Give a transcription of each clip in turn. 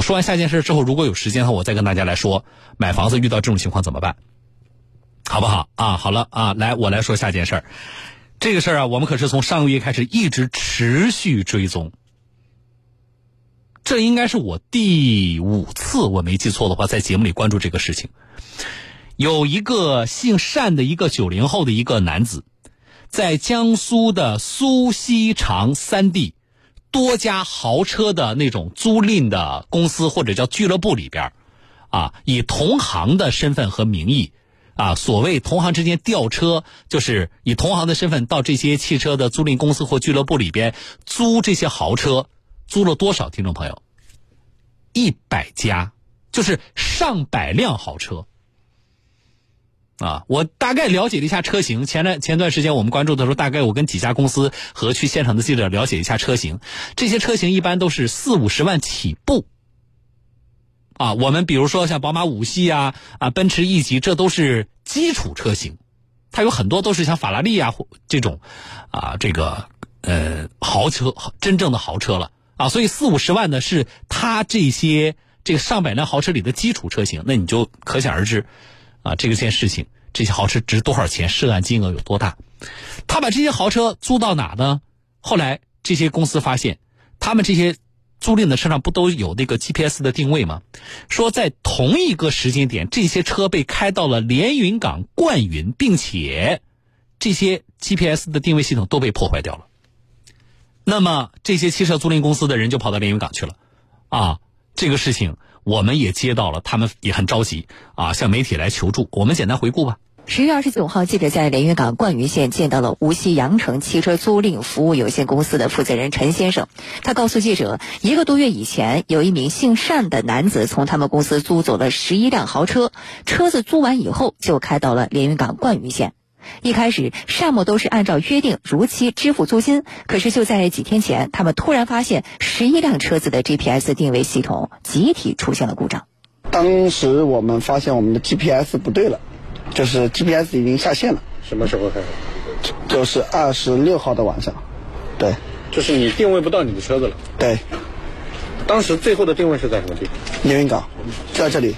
说完下件事之后，如果有时间的话，我再跟大家来说买房子遇到这种情况怎么办，好不好啊？好了啊，来我来说下件事。这个事儿啊，我们可是从上个月开始一直持续追踪。这应该是我第五次，我没记错的话，在节目里关注这个事情。有一个姓单的一个九零后的一个男子，在江苏的苏锡常三地多家豪车的那种租赁的公司或者叫俱乐部里边，啊，以同行的身份和名义，啊，所谓同行之间调车，就是以同行的身份到这些汽车的租赁公司或俱乐部里边租这些豪车。租了多少？听众朋友，一百家，就是上百辆豪车啊！我大概了解了一下车型。前段前段时间我们关注的时候，大概我跟几家公司和去现场的记者了解一下车型。这些车型一般都是四五十万起步啊。我们比如说像宝马五系啊啊，奔驰 E 级，这都是基础车型。它有很多都是像法拉利啊这种啊，这个呃豪车，真正的豪车了。啊，所以四五十万呢是他这些这个上百辆豪车里的基础车型，那你就可想而知，啊，这个件事情，这些豪车值多少钱，涉案金额有多大？他把这些豪车租到哪呢？后来这些公司发现，他们这些租赁的车上不都有那个 GPS 的定位吗？说在同一个时间点，这些车被开到了连云港灌云，并且这些 GPS 的定位系统都被破坏掉了。那么这些汽车租赁公司的人就跑到连云港去了，啊，这个事情我们也接到了，他们也很着急啊，向媒体来求助。我们简单回顾吧。十月二十九号，记者在连云港灌云县见到了无锡阳城汽车租赁服务有限公司的负责人陈先生。他告诉记者，一个多月以前，有一名姓单的男子从他们公司租走了十一辆豪车，车子租完以后就开到了连云港灌云县。一开始，单某都是按照约定如期支付租金。可是就在几天前，他们突然发现十一辆车子的 GPS 定位系统集体出现了故障。当时我们发现我们的 GPS 不对了，就是 GPS 已经下线了。什么时候开始？就是二十六号的晚上。对，就是你定位不到你的车子了。对，当时最后的定位是在什么地方？连云港，在这里。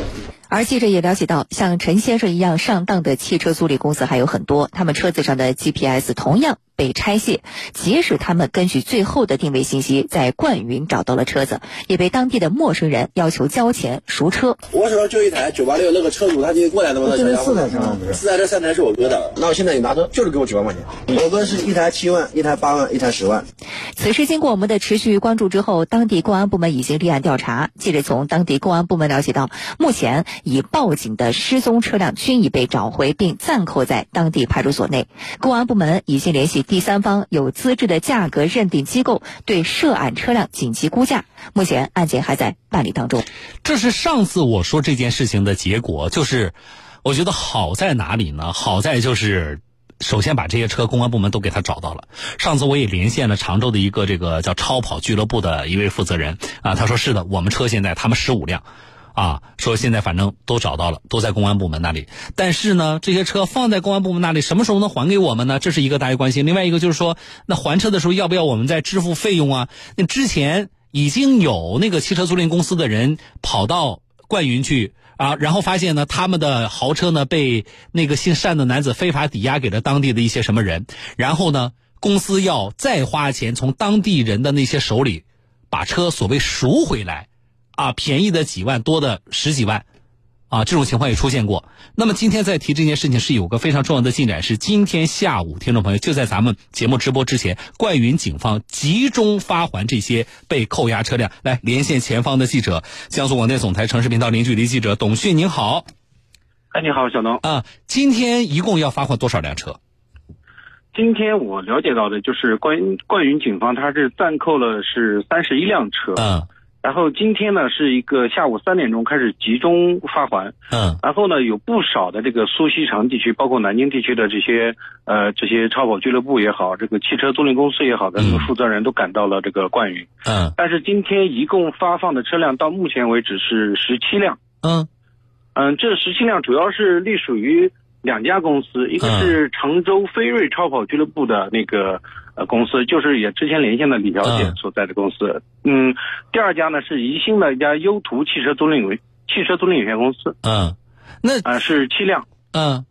而记者也了解到，像陈先生一样上当的汽车租赁公司还有很多，他们车子上的 GPS 同样。被拆卸，即使他们根据最后的定位信息在灌云找到了车子，也被当地的陌生人要求交钱赎车。我手上就一台九八六，那个车主他今天过来的吗？现在四台车不是？四台车三台是我哥的，那我现在你拿着就是给我九万块钱。我哥是一台七万，一台八万，一台十万。此事经过我们的持续关注之后，当地公安部门已经立案调查。记者从当地公安部门了解到，目前已报警的失踪车辆均已被找回并暂扣在当地派出所内。公安部门已经联系。第三方有资质的价格认定机构对涉案车辆紧急估价，目前案件还在办理当中。这是上次我说这件事情的结果，就是我觉得好在哪里呢？好在就是首先把这些车公安部门都给他找到了。上次我也连线了常州的一个这个叫超跑俱乐部的一位负责人啊，他说是的，我们车现在他们十五辆。啊，说现在反正都找到了，都在公安部门那里。但是呢，这些车放在公安部门那里，什么时候能还给我们呢？这是一个大家关心。另外一个就是说，那还车的时候要不要我们再支付费用啊？那之前已经有那个汽车租赁公司的人跑到冠云去啊，然后发现呢，他们的豪车呢被那个姓单的男子非法抵押给了当地的一些什么人，然后呢，公司要再花钱从当地人的那些手里把车所谓赎回来。啊，便宜的几万，多的十几万，啊，这种情况也出现过。那么今天在提这件事情是有个非常重要的进展，是今天下午，听众朋友就在咱们节目直播之前，冠云警方集中发还这些被扣押车辆。来连线前方的记者，江苏广电总台城市频道零距离记者董迅，您好。哎，你好，小东。啊，今天一共要发还多少辆车？今天我了解到的就是冠冠云警方，他是暂扣了是三十一辆车。嗯。然后今天呢是一个下午三点钟开始集中发还，嗯，然后呢有不少的这个苏锡常地区，包括南京地区的这些呃这些超跑俱乐部也好，这个汽车租赁公司也好的负责人都赶到了这个冠云，嗯，但是今天一共发放的车辆到目前为止是十七辆，嗯，嗯，这十七辆主要是隶属于两家公司，一个是常州飞瑞超跑俱乐部的那个呃公司，就是也之前连线的李小姐嗯所在的公司。嗯，第二家呢是宜兴的一家优途汽车租赁有汽车租赁有限公司，嗯，那啊、是七辆。嗯，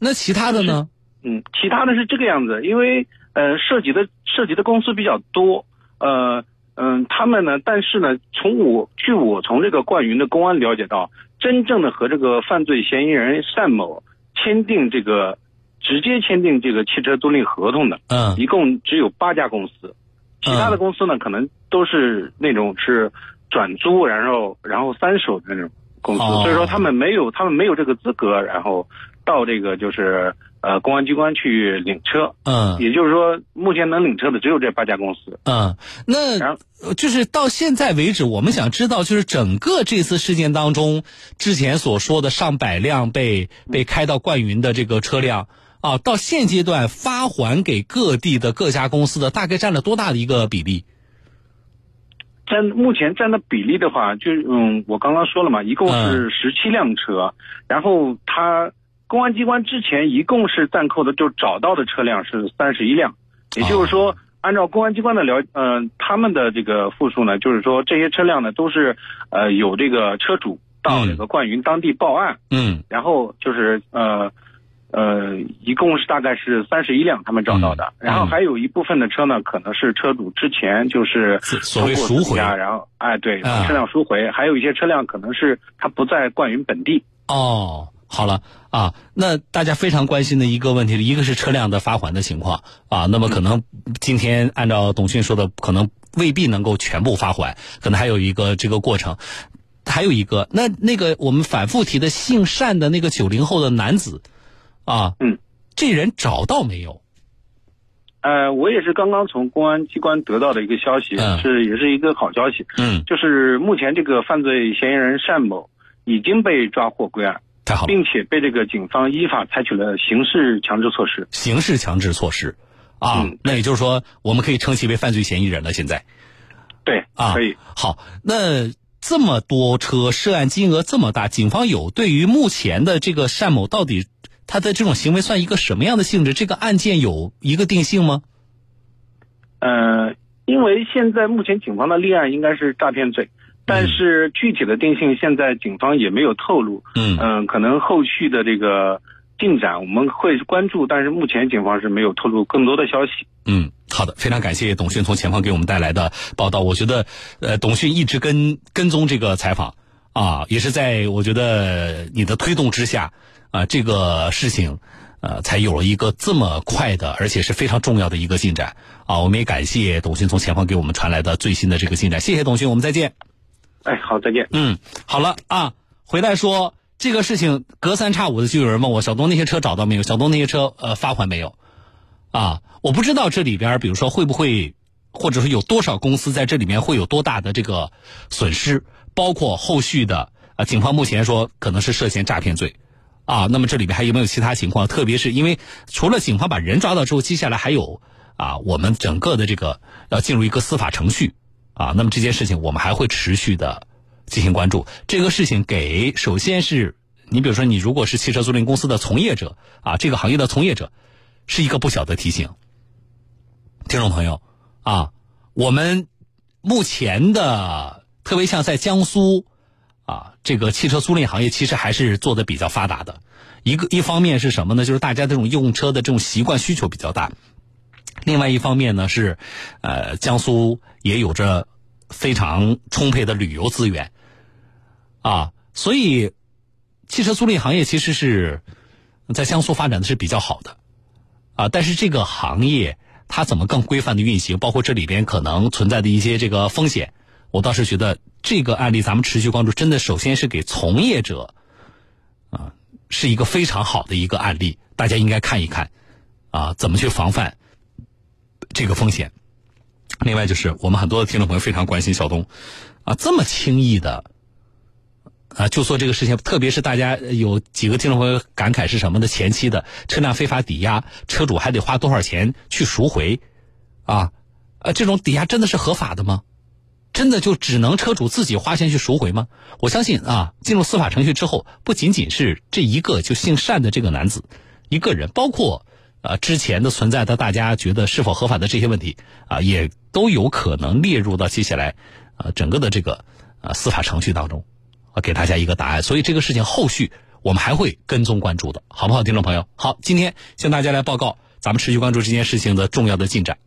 那其他的呢？嗯，其他的是这个样子，因为呃涉及的涉及的公司比较多，呃嗯、他们呢，但是呢，从我据我从这个冠云的公安了解到，真正的和这个犯罪嫌疑人单某签订这个直接签订这个汽车租赁合同的，嗯。一共只有八家公司，其他的公司呢，可能都是那种是转租，然后然后三手的那种公司，哦。所以说他们没有他们没有这个资格，然后到这个就是呃公安机关去领车，嗯。也就是说目前能领车的只有这八家公司。嗯，那然就是到现在为止，我们想知道，就是整个这次事件当中，之前所说的上百辆被被开到灌云的这个车辆啊，到现阶段发还给各地的各家公司的，大概占了多大的一个比例？占目前占的比例的话，就嗯，我刚刚说了嘛，一共嗯。是十七辆车，然后他公安机关之前一共是暂扣的，就找到的车辆是三十一辆，也就是说，按照公安机关的了，呃，他们的这个复述呢，就是说这些车辆呢都是呃有这个车主到这个冠云当地报案，嗯。然后就是呃呃，一共是大概是三十一辆他们找到的，嗯然后还有一部分的车呢，可能是车主之前就是所所谓赎回然后哎对，啊车辆赎回，还有一些车辆可能是他不在冠云本地。哦，好了啊，那大家非常关心的一个问题，一个是车辆的发还的情况啊，那么可能今天按照董迅说的，可能未必能够全部发还，可能还有一个这个过程。还有一个，那那个我们反复提的姓单的那个九零后的男子，啊，嗯，这人找到没有？呃，我也是刚刚从公安机关得到的一个消息，嗯是也是一个好消息，嗯，就是目前这个犯罪嫌疑人单某已经被抓获归案，太好了，并且被这个警方依法采取了刑事强制措施。刑事强制措施，啊，嗯那也就是说，我们可以称其为犯罪嫌疑人了。现在，对，啊，可以。好，那这么多车，涉案金额这么大，警方有对于目前的这个单某到底他的这种行为算一个什么样的性质？这个案件有一个定性吗？呃，因为现在目前警方的立案应该是诈骗罪，但是具体的定性现在警方也没有透露。嗯嗯、可能后续的这个进展我们会关注，但是目前警方是没有透露更多的消息。嗯，好的，非常感谢董迅从前方给我们带来的报道。我觉得，呃，董迅一直跟跟踪这个采访啊，也是在我觉得你的推动之下啊，这个事情呃才有了一个这么快的，而且是非常重要的一个进展啊。我们也感谢董勋从前方给我们传来的最新的这个进展，谢谢董勋，我们再见。哎，好，再见。嗯，好了啊，回来说这个事情，隔三差五的就有人问我，小东那些车找到没有？小东那些车呃发还没有？啊，我不知道这里边，比如说会不会，或者说有多少公司在这里面会有多大的这个损失，包括后续的啊，警方目前说可能是涉嫌诈骗罪。啊，那么这里面还有没有其他情况？特别是因为除了警方把人抓到之后，接下来还有啊，我们整个的这个要进入一个司法程序啊。那么这件事情我们还会持续的进行关注。这个事情给首先是你比如说你如果是汽车租赁公司的从业者啊，这个行业的从业者，是一个不小的提醒。听众朋友啊，我们目前的特别像在江苏啊，这个汽车租赁行业其实还是做的比较发达的。一个一方面是什么呢？就是大家这种用车的这种习惯需求比较大。另外一方面呢是，呃，江苏也有着非常充沛的旅游资源，啊，所以汽车租赁行业其实是在江苏发展的是比较好的，啊，但是这个行业它怎么更规范的运行，包括这里边可能存在的一些这个风险，我倒是觉得这个案例咱们持续关注，真的首先是给从业者，啊，是一个非常好的一个案例，大家应该看一看，啊，怎么去防范这个风险。另外就是我们很多的听众朋友非常关心小东，啊，这么轻易的。啊，就做这个事情，特别是大家有几个听众朋友感慨是什么呢？前期的车辆非法抵押，车主还得花多少钱去赎回？啊，呃，这种抵押真的是合法的吗？真的就只能车主自己花钱去赎回吗？我相信啊，进入司法程序之后，不仅仅是这一个就姓单的这个男子一个人，包括呃之前的存在的大家觉得是否合法的这些问题啊，也都有可能列入到接下来呃整个的这个呃司法程序当中，啊给大家一个答案。所以这个事情后续我们还会跟踪关注的，好不好，听众朋友？好，今天向大家来报告，咱们持续关注这件事情的重要的进展。